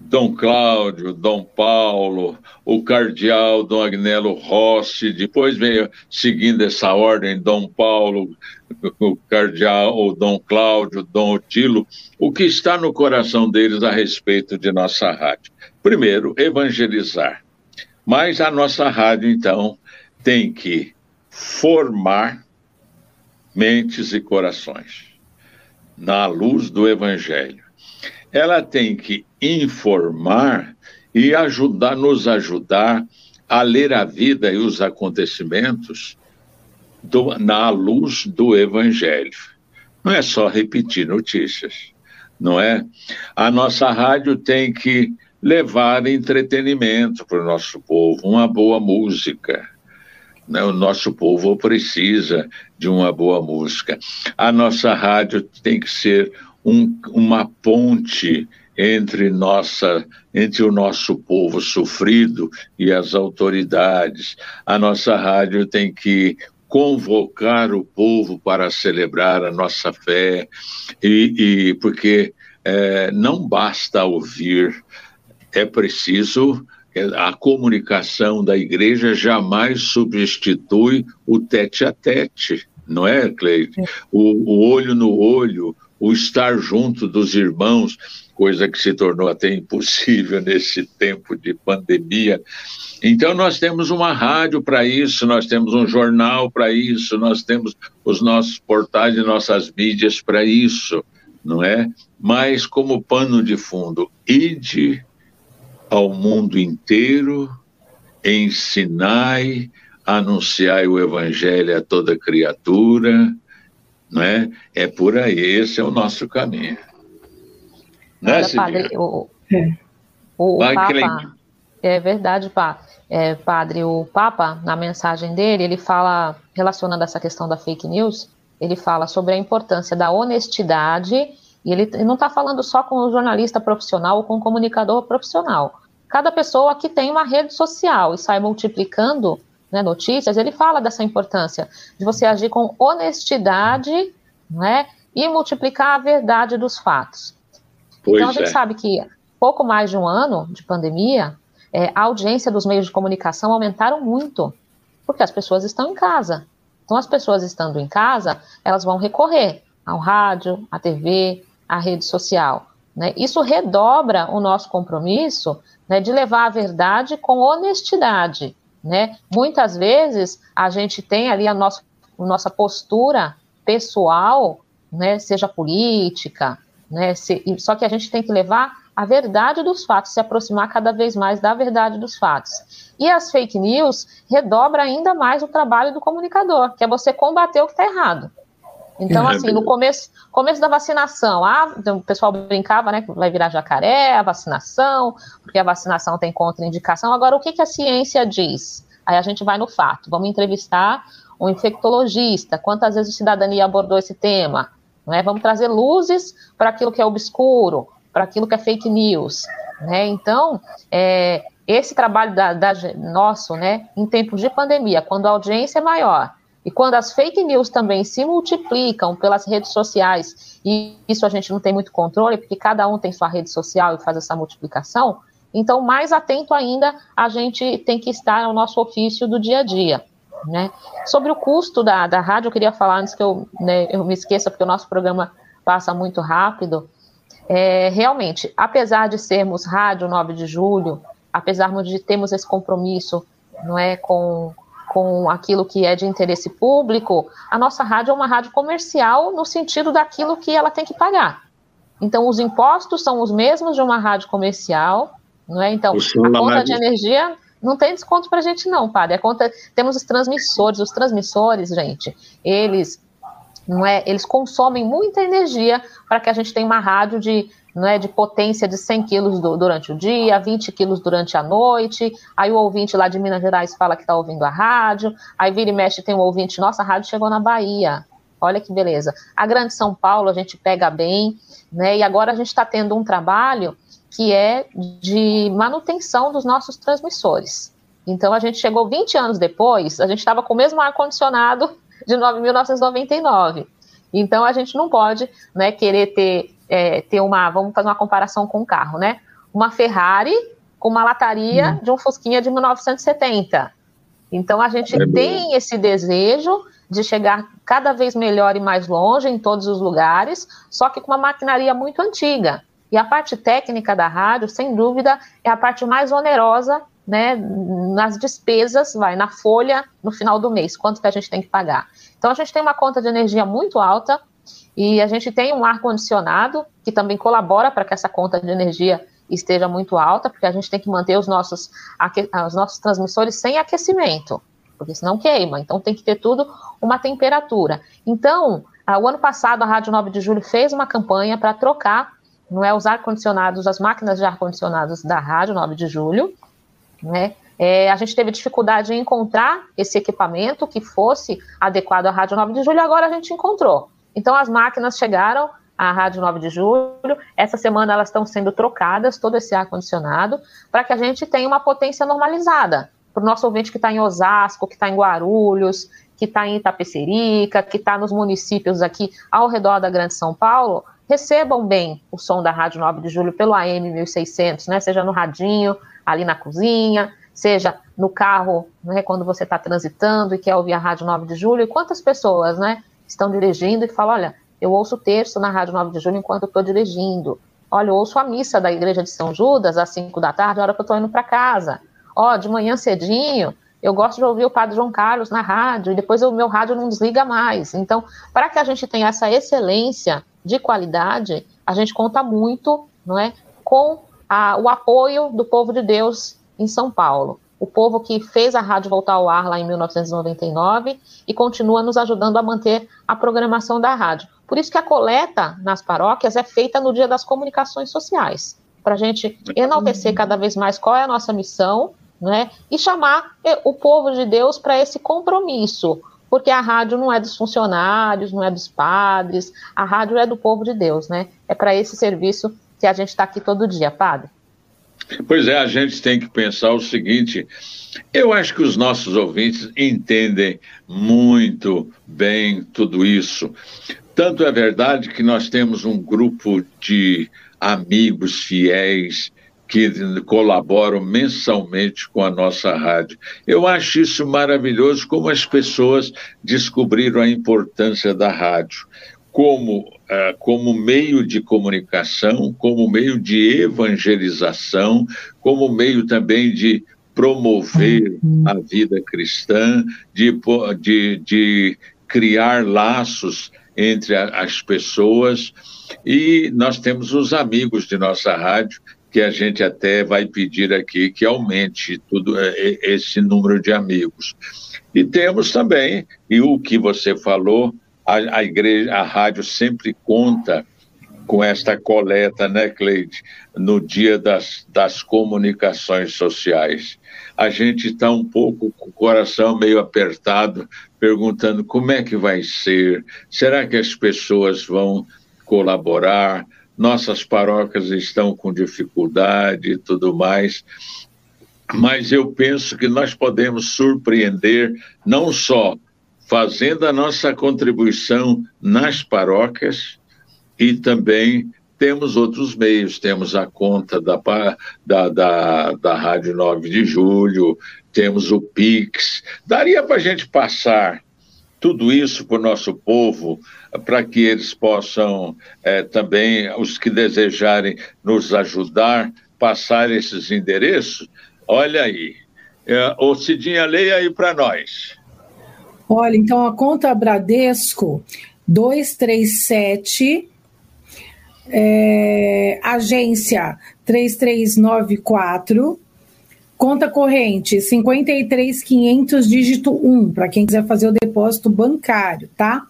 Dom Cláudio, Dom Paulo, o cardeal Dom Agnello Rossi, depois veio seguindo essa ordem Dom Paulo, o cardeal, o Dom Cláudio, Dom Otilo, o que está no coração deles a respeito de nossa rádio. Primeiro, evangelizar. Mas a nossa rádio, então, tem que formar mentes e corações na luz do evangelho ela tem que informar e ajudar, nos ajudar a ler a vida e os acontecimentos do, na luz do Evangelho. Não é só repetir notícias, não é? A nossa rádio tem que levar entretenimento para o nosso povo, uma boa música. Né? O nosso povo precisa de uma boa música. A nossa rádio tem que ser um, uma ponte entre nossa entre o nosso povo sofrido e as autoridades. A nossa rádio tem que convocar o povo para celebrar a nossa fé e, e porque é, não basta ouvir, é preciso a comunicação da igreja jamais substitui o tete a tete, não é, Cleide? É. O, o olho no olho, o estar junto dos irmãos, coisa que se tornou até impossível nesse tempo de pandemia. Então, nós temos uma rádio para isso, nós temos um jornal para isso, nós temos os nossos portais e nossas mídias para isso, não é? Mas, como pano de fundo, ide ao mundo inteiro, ensinai, anunciai o evangelho a toda criatura, né? É por aí, esse é o nosso caminho. Né, Olha, padre, o, é. o, o Papa, é verdade, pá. É, padre, o Papa, na mensagem dele, ele fala, relacionando essa questão da fake news, ele fala sobre a importância da honestidade, e ele, ele não está falando só com o jornalista profissional ou com o comunicador profissional. Cada pessoa que tem uma rede social e sai multiplicando né, notícias, ele fala dessa importância de você agir com honestidade né, e multiplicar a verdade dos fatos. Pois então, a gente é. sabe que pouco mais de um ano de pandemia, é, a audiência dos meios de comunicação aumentaram muito, porque as pessoas estão em casa. Então, as pessoas estando em casa, elas vão recorrer ao rádio, à TV, à rede social. Né? Isso redobra o nosso compromisso né, de levar a verdade com honestidade, né? Muitas vezes a gente tem ali a nossa, a nossa postura pessoal, né, seja política, né, se, só que a gente tem que levar a verdade dos fatos, se aproximar cada vez mais da verdade dos fatos. E as fake news redobra ainda mais o trabalho do comunicador, que é você combater o que está errado. Então, é assim, no começo, começo da vacinação, ah, então, o pessoal brincava, né, que vai virar jacaré, a vacinação, porque a vacinação tem contraindicação. Agora, o que, que a ciência diz? Aí a gente vai no fato. Vamos entrevistar um infectologista. Quantas vezes a cidadania abordou esse tema? Né? Vamos trazer luzes para aquilo que é obscuro, para aquilo que é fake news. Né? Então, é, esse trabalho da, da, nosso, né, em tempos de pandemia, quando a audiência é maior e quando as fake news também se multiplicam pelas redes sociais, e isso a gente não tem muito controle, porque cada um tem sua rede social e faz essa multiplicação, então mais atento ainda a gente tem que estar ao nosso ofício do dia a dia. Né? Sobre o custo da, da rádio, eu queria falar antes que eu, né, eu me esqueça, porque o nosso programa passa muito rápido. É, realmente, apesar de sermos rádio 9 de julho, apesar de termos esse compromisso não é, com, com aquilo que é de interesse público, a nossa rádio é uma rádio comercial no sentido daquilo que ela tem que pagar. Então, os impostos são os mesmos de uma rádio comercial, não é? Então, a conta de energia não tem desconto para a gente, não, padre. É conta, temos os transmissores, os transmissores, gente, eles não é, eles consomem muita energia para que a gente tenha uma rádio de, não é, de potência de 100 quilos do, durante o dia, 20 quilos durante a noite. Aí o ouvinte lá de Minas Gerais fala que está ouvindo a rádio. Aí vira e mexe tem um ouvinte, nossa, a rádio chegou na Bahia. Olha que beleza. A Grande São Paulo a gente pega bem, né? E agora a gente está tendo um trabalho que é de manutenção dos nossos transmissores. Então a gente chegou 20 anos depois, a gente estava com o mesmo ar-condicionado de 1999. Então a gente não pode né, querer ter, é, ter uma. Vamos fazer uma comparação com um carro, né? Uma Ferrari com uma lataria hum. de um Fusquinha de 1970. Então a gente é tem esse desejo de chegar cada vez melhor e mais longe em todos os lugares, só que com uma maquinaria muito antiga. E a parte técnica da rádio, sem dúvida, é a parte mais onerosa, né, nas despesas, vai na folha no final do mês, quanto que a gente tem que pagar. Então a gente tem uma conta de energia muito alta e a gente tem um ar condicionado que também colabora para que essa conta de energia esteja muito alta, porque a gente tem que manter os nossos, os nossos transmissores sem aquecimento, porque senão queima. Então tem que ter tudo uma temperatura. Então, o ano passado a Rádio 9 de Julho fez uma campanha para trocar não é os ar-condicionados, as máquinas de ar-condicionados da rádio 9 de julho, né? É, a gente teve dificuldade em encontrar esse equipamento que fosse adequado à Rádio 9 de Julho, agora a gente encontrou. Então, as máquinas chegaram à Rádio 9 de Julho, essa semana elas estão sendo trocadas, todo esse ar-condicionado, para que a gente tenha uma potência normalizada. Para o nosso ouvinte que está em Osasco, que está em Guarulhos, que está em Itapecerica, que está nos municípios aqui ao redor da Grande São Paulo, recebam bem o som da Rádio 9 de Julho pelo AM 1600, né? Seja no radinho, ali na cozinha, seja no carro, né, quando você está transitando e quer ouvir a Rádio 9 de Julho. E quantas pessoas, né, estão dirigindo e falam, olha, eu ouço o terço na Rádio 9 de Julho enquanto estou dirigindo. Olha, eu ouço a missa da Igreja de São Judas às 5 da tarde, na hora que eu estou indo para casa. Ó, de manhã cedinho, eu gosto de ouvir o Padre João Carlos na rádio, e depois o meu rádio não desliga mais. Então, para que a gente tenha essa excelência de qualidade, a gente conta muito não é, com a, o apoio do povo de Deus em São Paulo. O povo que fez a rádio voltar ao ar lá em 1999 e continua nos ajudando a manter a programação da rádio. Por isso que a coleta nas paróquias é feita no dia das comunicações sociais, para a gente enaltecer cada vez mais qual é a nossa missão né, e chamar o povo de Deus para esse compromisso porque a rádio não é dos funcionários, não é dos padres, a rádio é do povo de Deus, né? É para esse serviço que a gente está aqui todo dia, padre. Pois é, a gente tem que pensar o seguinte: eu acho que os nossos ouvintes entendem muito bem tudo isso. Tanto é verdade que nós temos um grupo de amigos fiéis que colaboram mensalmente com a nossa rádio. Eu acho isso maravilhoso, como as pessoas descobriram a importância da rádio como, uh, como meio de comunicação, como meio de evangelização, como meio também de promover uhum. a vida cristã, de, de, de criar laços entre a, as pessoas. E nós temos os amigos de nossa rádio, que a gente até vai pedir aqui que aumente tudo é, é, esse número de amigos. E temos também, e o que você falou, a, a igreja, a rádio sempre conta com esta coleta, né, Cleide, no dia das, das comunicações sociais. A gente está um pouco com o coração meio apertado, perguntando como é que vai ser, será que as pessoas vão colaborar? Nossas paróquias estão com dificuldade e tudo mais. Mas eu penso que nós podemos surpreender não só fazendo a nossa contribuição nas paróquias, e também temos outros meios, temos a conta da, da, da, da Rádio 9 de Julho, temos o Pix. Daria para a gente passar tudo isso para o nosso povo, para que eles possam é, também, os que desejarem nos ajudar, passar esses endereços? Olha aí. É, ô Cidinha, leia aí para nós. Olha, então a conta Bradesco 237 é, agência 3394, conta corrente 53500 dígito 1, para quem quiser fazer o depósito bancário, tá?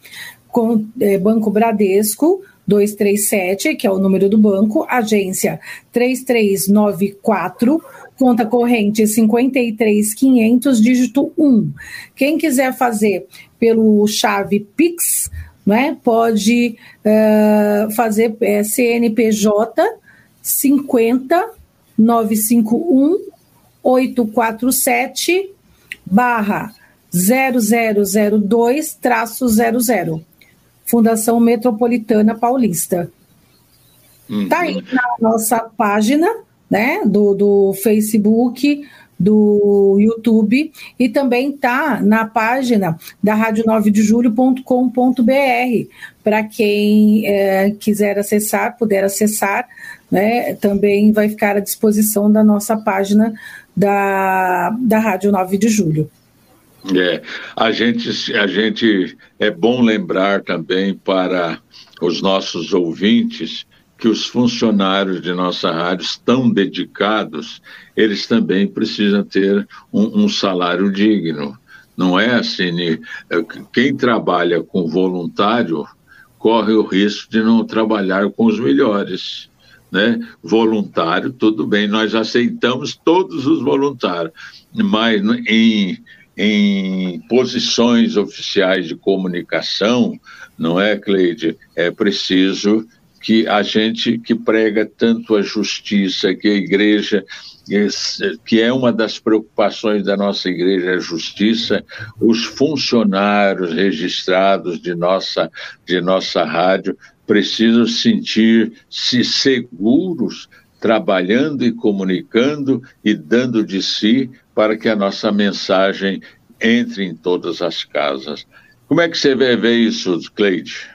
Com, é, Banco Bradesco 237, que é o número do banco, agência 3394, conta corrente 53500 dígito 1. Quem quiser fazer pelo chave Pix, né, pode uh, fazer é, CNPJ 50 951 847 barra 0002 traço 00 Fundação Metropolitana Paulista. Uhum. Tá aí na nossa página, né, do, do Facebook, do YouTube e também tá na página da rádio 9 de julho.com.br para quem é, quiser acessar, puder acessar, né, também vai ficar à disposição da nossa página da, da Rádio 9 de Julho. É, a gente, a gente é bom lembrar também para os nossos ouvintes que os funcionários de nossa rádio estão dedicados, eles também precisam ter um, um salário digno. Não é assim, é, quem trabalha com voluntário corre o risco de não trabalhar com os melhores. Né? Voluntário, tudo bem, nós aceitamos todos os voluntários, mas em, em posições oficiais de comunicação, não é, Cleide? É preciso que a gente que prega tanto a justiça, que a igreja, que é uma das preocupações da nossa igreja, a justiça, os funcionários registrados de nossa, de nossa rádio precisam sentir-se seguros trabalhando e comunicando e dando de si para que a nossa mensagem entre em todas as casas. Como é que você vê, vê isso, Cleide?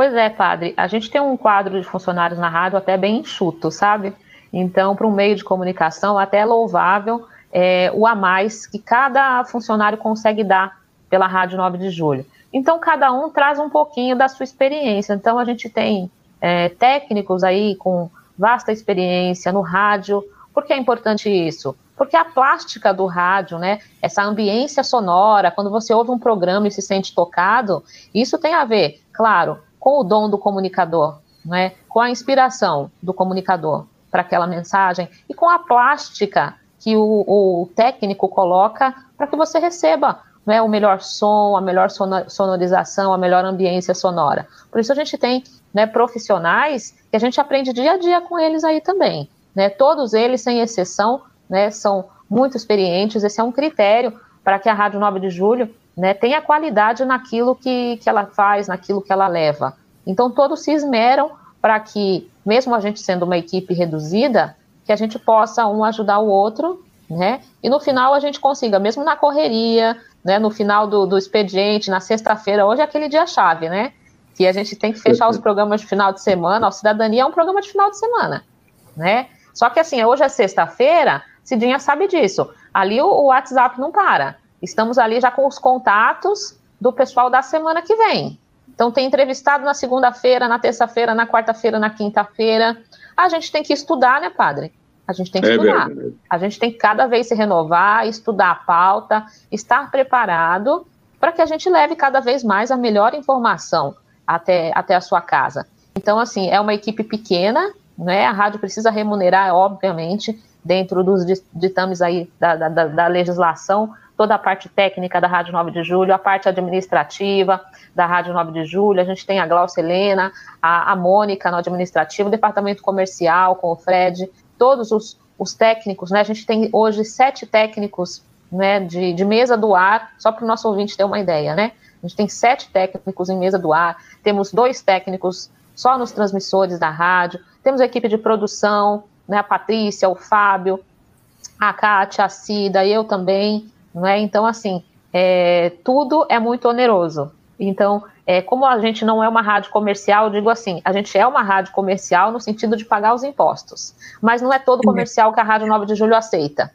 Pois é, padre. A gente tem um quadro de funcionários na rádio até bem enxuto, sabe? Então, para um meio de comunicação, até é louvável é, o a mais que cada funcionário consegue dar pela Rádio 9 de Julho. Então, cada um traz um pouquinho da sua experiência. Então, a gente tem é, técnicos aí com vasta experiência no rádio. Por que é importante isso? Porque a plástica do rádio, né, essa ambiência sonora, quando você ouve um programa e se sente tocado, isso tem a ver, claro, com o dom do comunicador, né? com a inspiração do comunicador para aquela mensagem e com a plástica que o, o técnico coloca para que você receba né, o melhor som, a melhor sonorização, a melhor ambiência sonora. Por isso a gente tem né, profissionais que a gente aprende dia a dia com eles aí também. Né? Todos eles, sem exceção, né, são muito experientes. Esse é um critério para que a Rádio 9 de Julho né, tenha qualidade naquilo que, que ela faz, naquilo que ela leva. Então, todos se esmeram para que, mesmo a gente sendo uma equipe reduzida, que a gente possa um ajudar o outro, né? E no final a gente consiga, mesmo na correria, né? No final do, do expediente, na sexta-feira, hoje é aquele dia-chave, né? Que a gente tem que fechar os programas de final de semana. O Cidadania é um programa de final de semana, né? Só que assim, hoje é sexta-feira, Cidinha sabe disso. Ali o, o WhatsApp não para. Estamos ali já com os contatos do pessoal da semana que vem. Então, tem entrevistado na segunda-feira, na terça-feira, na quarta-feira, na quinta-feira. A gente tem que estudar, né, padre? A gente tem que é estudar. Verdade. A gente tem que cada vez se renovar, estudar a pauta, estar preparado para que a gente leve cada vez mais a melhor informação até, até a sua casa. Então, assim, é uma equipe pequena, né? A rádio precisa remunerar, obviamente, dentro dos ditames aí da, da, da legislação, toda a parte técnica da Rádio 9 de Julho, a parte administrativa da Rádio 9 de Julho, a gente tem a Glaucia Helena, a, a Mônica no administrativo, o departamento comercial com o Fred, todos os, os técnicos, né? A gente tem hoje sete técnicos né, de, de mesa do ar, só para o nosso ouvinte ter uma ideia, né? A gente tem sete técnicos em mesa do ar, temos dois técnicos só nos transmissores da rádio, temos a equipe de produção, né, a Patrícia, o Fábio, a Kátia, a Cida, eu também, né? Então, assim, é, tudo é muito oneroso. Então, é, como a gente não é uma rádio comercial, digo assim, a gente é uma rádio comercial no sentido de pagar os impostos, mas não é todo comercial que a Rádio 9 de Julho aceita.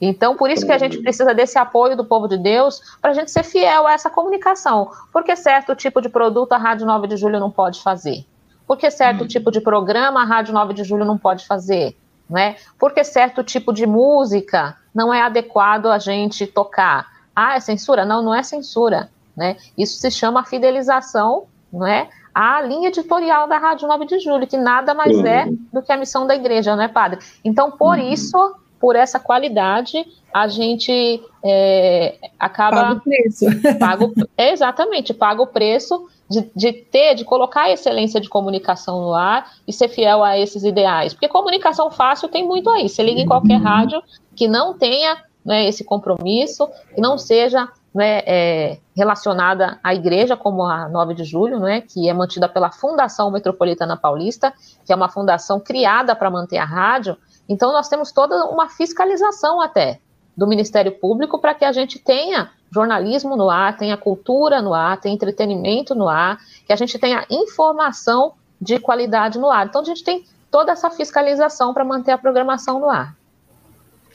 Então, por isso que a gente precisa desse apoio do povo de Deus para a gente ser fiel a essa comunicação. Porque certo tipo de produto a Rádio 9 de Julho não pode fazer. Porque certo hum. tipo de programa a Rádio 9 de Julho não pode fazer. Né? Porque certo tipo de música não é adequado a gente tocar. Ah, é censura? Não, não é censura. Né? Isso se chama fidelização não é? à linha editorial da Rádio 9 de Julho, que nada mais uhum. é do que a missão da igreja, não é, padre? Então, por uhum. isso por essa qualidade, a gente é, acaba. Paga o preço. Paga, exatamente, paga o preço de, de, ter, de colocar a excelência de comunicação no ar e ser fiel a esses ideais. Porque comunicação fácil tem muito aí. Você liga em qualquer rádio que não tenha né, esse compromisso, que não seja né, é, relacionada à igreja, como a 9 de julho, né, que é mantida pela Fundação Metropolitana Paulista, que é uma fundação criada para manter a rádio então, nós temos toda uma fiscalização até do Ministério Público para que a gente tenha jornalismo no ar, tenha cultura no ar, tenha entretenimento no ar, que a gente tenha informação de qualidade no ar. Então, a gente tem toda essa fiscalização para manter a programação no ar.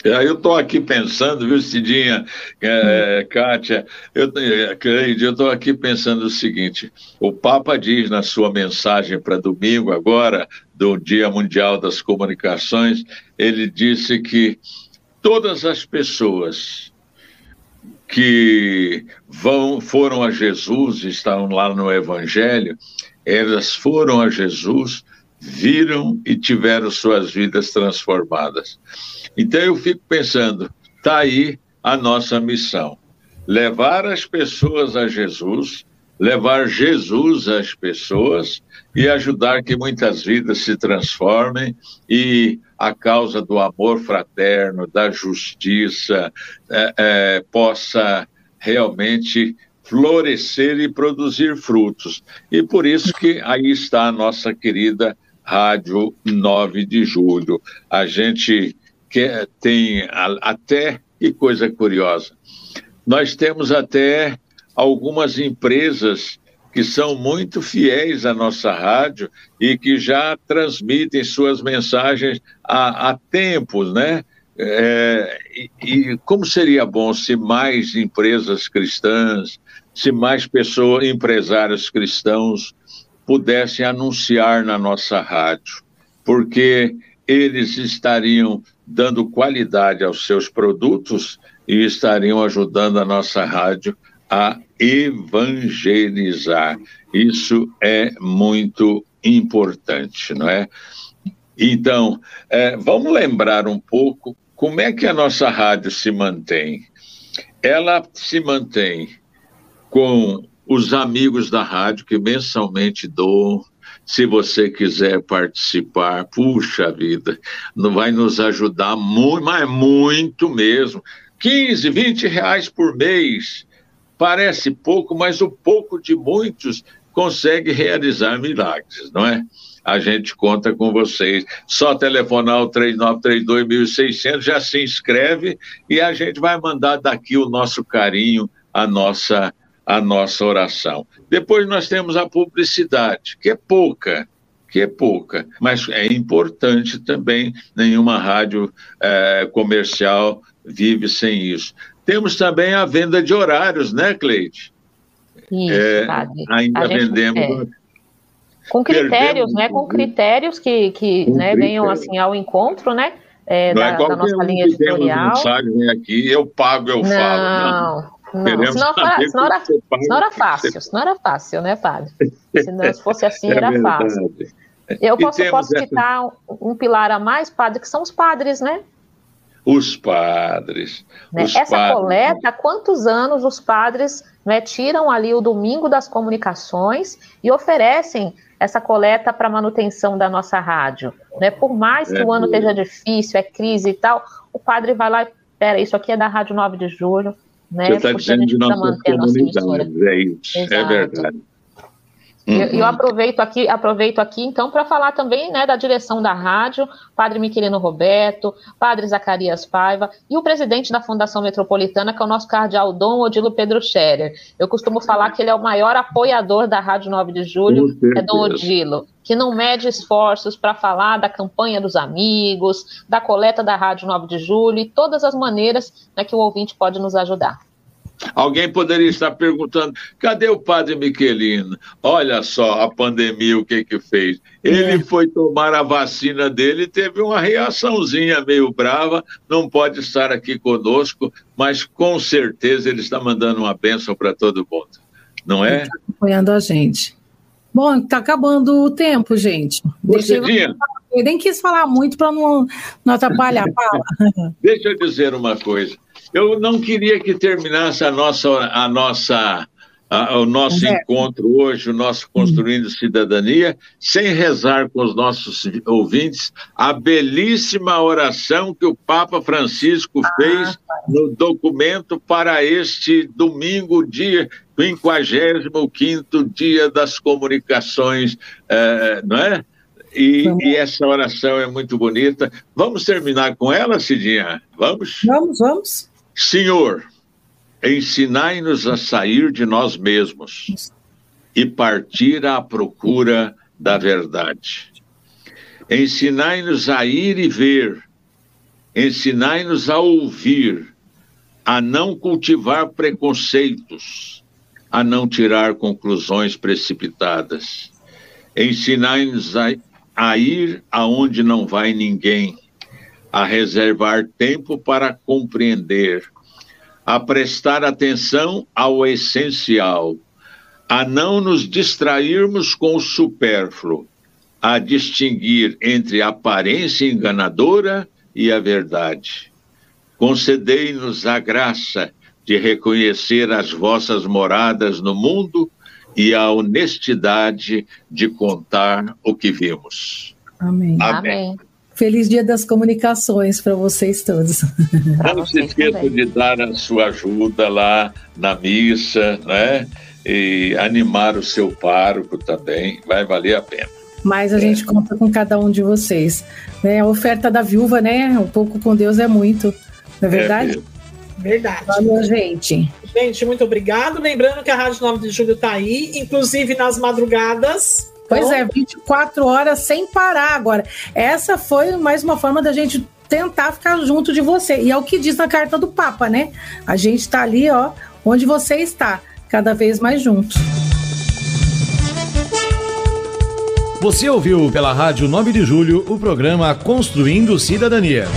É, eu estou aqui pensando, viu, Cidinha, é, Kátia, eu, é, Cleide, eu estou aqui pensando o seguinte: o Papa diz na sua mensagem para domingo, agora, do Dia Mundial das Comunicações, ele disse que todas as pessoas que vão, foram a Jesus, estão lá no Evangelho, elas foram a Jesus, viram e tiveram suas vidas transformadas. Então eu fico pensando, está aí a nossa missão: levar as pessoas a Jesus, levar Jesus às pessoas e ajudar que muitas vidas se transformem e a causa do amor fraterno, da justiça, é, é, possa realmente florescer e produzir frutos. E por isso que aí está a nossa querida Rádio 9 de Julho. A gente que tem até, que coisa curiosa, nós temos até algumas empresas que são muito fiéis à nossa rádio e que já transmitem suas mensagens há, há tempos, né? É, e, e, como seria bom se mais empresas cristãs, se mais pessoas, empresários cristãos pudessem anunciar na nossa rádio, porque eles estariam dando qualidade aos seus produtos e estariam ajudando a nossa rádio a evangelizar. Isso é muito importante, não é? Então, é, vamos lembrar um pouco como é que a nossa rádio se mantém. Ela se mantém com os amigos da rádio que mensalmente doam se você quiser participar, puxa vida, não vai nos ajudar muito, mas muito mesmo. 15, 20 reais por mês. Parece pouco, mas o pouco de muitos consegue realizar milagres, não é? A gente conta com vocês. Só telefonar o 3932.600, já se inscreve e a gente vai mandar daqui o nosso carinho, a nossa a nossa oração. Depois nós temos a publicidade, que é pouca, que é pouca, mas é importante também. Nenhuma rádio é, comercial vive sem isso. Temos também a venda de horários, né, Cleide? Isso, é, padre. ainda vendemos. É. Com critérios, né? Com critérios que, que né, critérios. venham assim ao encontro, né? é, Não da, é da qualquer nossa um linha editorial. mensagem aqui, eu pago, eu falo. Não. Não, não. Senão, saber era, senão, era, senão fácil, senão era fácil, né, padre? Se fosse assim, É era verdade. fácil. Eu posso, posso essa- citar um, um pilar a mais, padre, que são os padres, né? Os padres. Né? Os Essa padres. coleta, há quantos anos os padres né, tiram ali o domingo das comunicações e oferecem essa coleta para manutenção da nossa rádio? Né? Por mais que É o ano esteja difícil, é crise e tal, o padre vai lá e, pera, isso aqui é da Rádio 9 de Julho, né? Você está dizendo de nossa emissora. comunidades, é isso, é Exato. verdade. Eu, Uhum. eu aproveito aqui, aproveito aqui então para falar também né, da direção da rádio, Padre Miquelino Roberto, Padre Zacarias Paiva e o presidente da Fundação Metropolitana, que é o nosso cardeal Dom Odilo Pedro Scherer. Eu costumo falar que ele é o maior apoiador da Rádio 9 de Julho, é Dom. Odilo, que não mede esforços para falar da campanha dos amigos, da coleta da Rádio 9 de Julho e todas as maneiras né, que o ouvinte pode nos ajudar. Alguém poderia estar perguntando: cadê o padre Miquelino? Olha só a pandemia, o que que fez. Ele É. foi tomar a vacina dele e teve uma reaçãozinha meio brava, não pode estar aqui conosco, mas com certeza ele está mandando uma bênção para todo mundo. Não é? Apoiando a gente. Bom, tá acabando o tempo, gente. Deixa eu, eu nem quis falar muito para não, não atrapalhar. Fala. Deixa eu dizer uma coisa. Eu não queria que terminasse a nossa, a nossa, a- o nosso É. encontro hoje, o nosso Construindo Cidadania, sem rezar com os nossos ouvintes a belíssima oração que o Papa Francisco fez no documento para este domingo, dia 55 dia das comunicações, eh, não é? E, e essa oração é muito bonita. Vamos terminar com ela, Cidinha? Vamos? Vamos, vamos. Senhor, ensinai-nos a sair de nós mesmos e partir à procura da verdade. Ensinai-nos a ir e ver, ensinai-nos a ouvir, a não cultivar preconceitos, a não tirar conclusões precipitadas. Ensinai-nos a, a ir aonde não vai ninguém, a reservar tempo para compreender, a prestar atenção ao essencial, a não nos distrairmos com o supérfluo, a distinguir entre a aparência enganadora e a verdade. Concedei-nos a graça de reconhecer as vossas moradas no mundo e a honestidade de contar o que vimos. Amém. Amém. Amém. Feliz Dia das Comunicações para vocês todos. Não se vocês esqueça de dar a sua ajuda lá na missa, né? E animar o seu pároco também, vai valer a pena. Mas a gente conta com cada um de vocês. Né? A oferta da viúva, né? Um pouco com Deus é muito. Não é verdade? mesmo. Verdade. Valeu, gente. Gente, muito obrigado. Lembrando que a Rádio 9 de Julho está aí, inclusive nas madrugadas. Pois Então, é, 24 horas sem parar agora. Essa foi mais uma forma da gente tentar ficar junto de você. E é o que diz na carta do Papa, né? A gente está ali, ó, onde você está, cada vez mais juntos. Você ouviu pela Rádio 9 de Julho o programa Construindo Cidadania.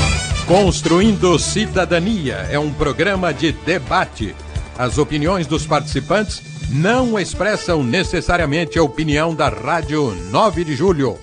Construindo Cidadania é um programa de debate. As opiniões dos participantes não expressam necessariamente a opinião da Rádio 9 de Julho.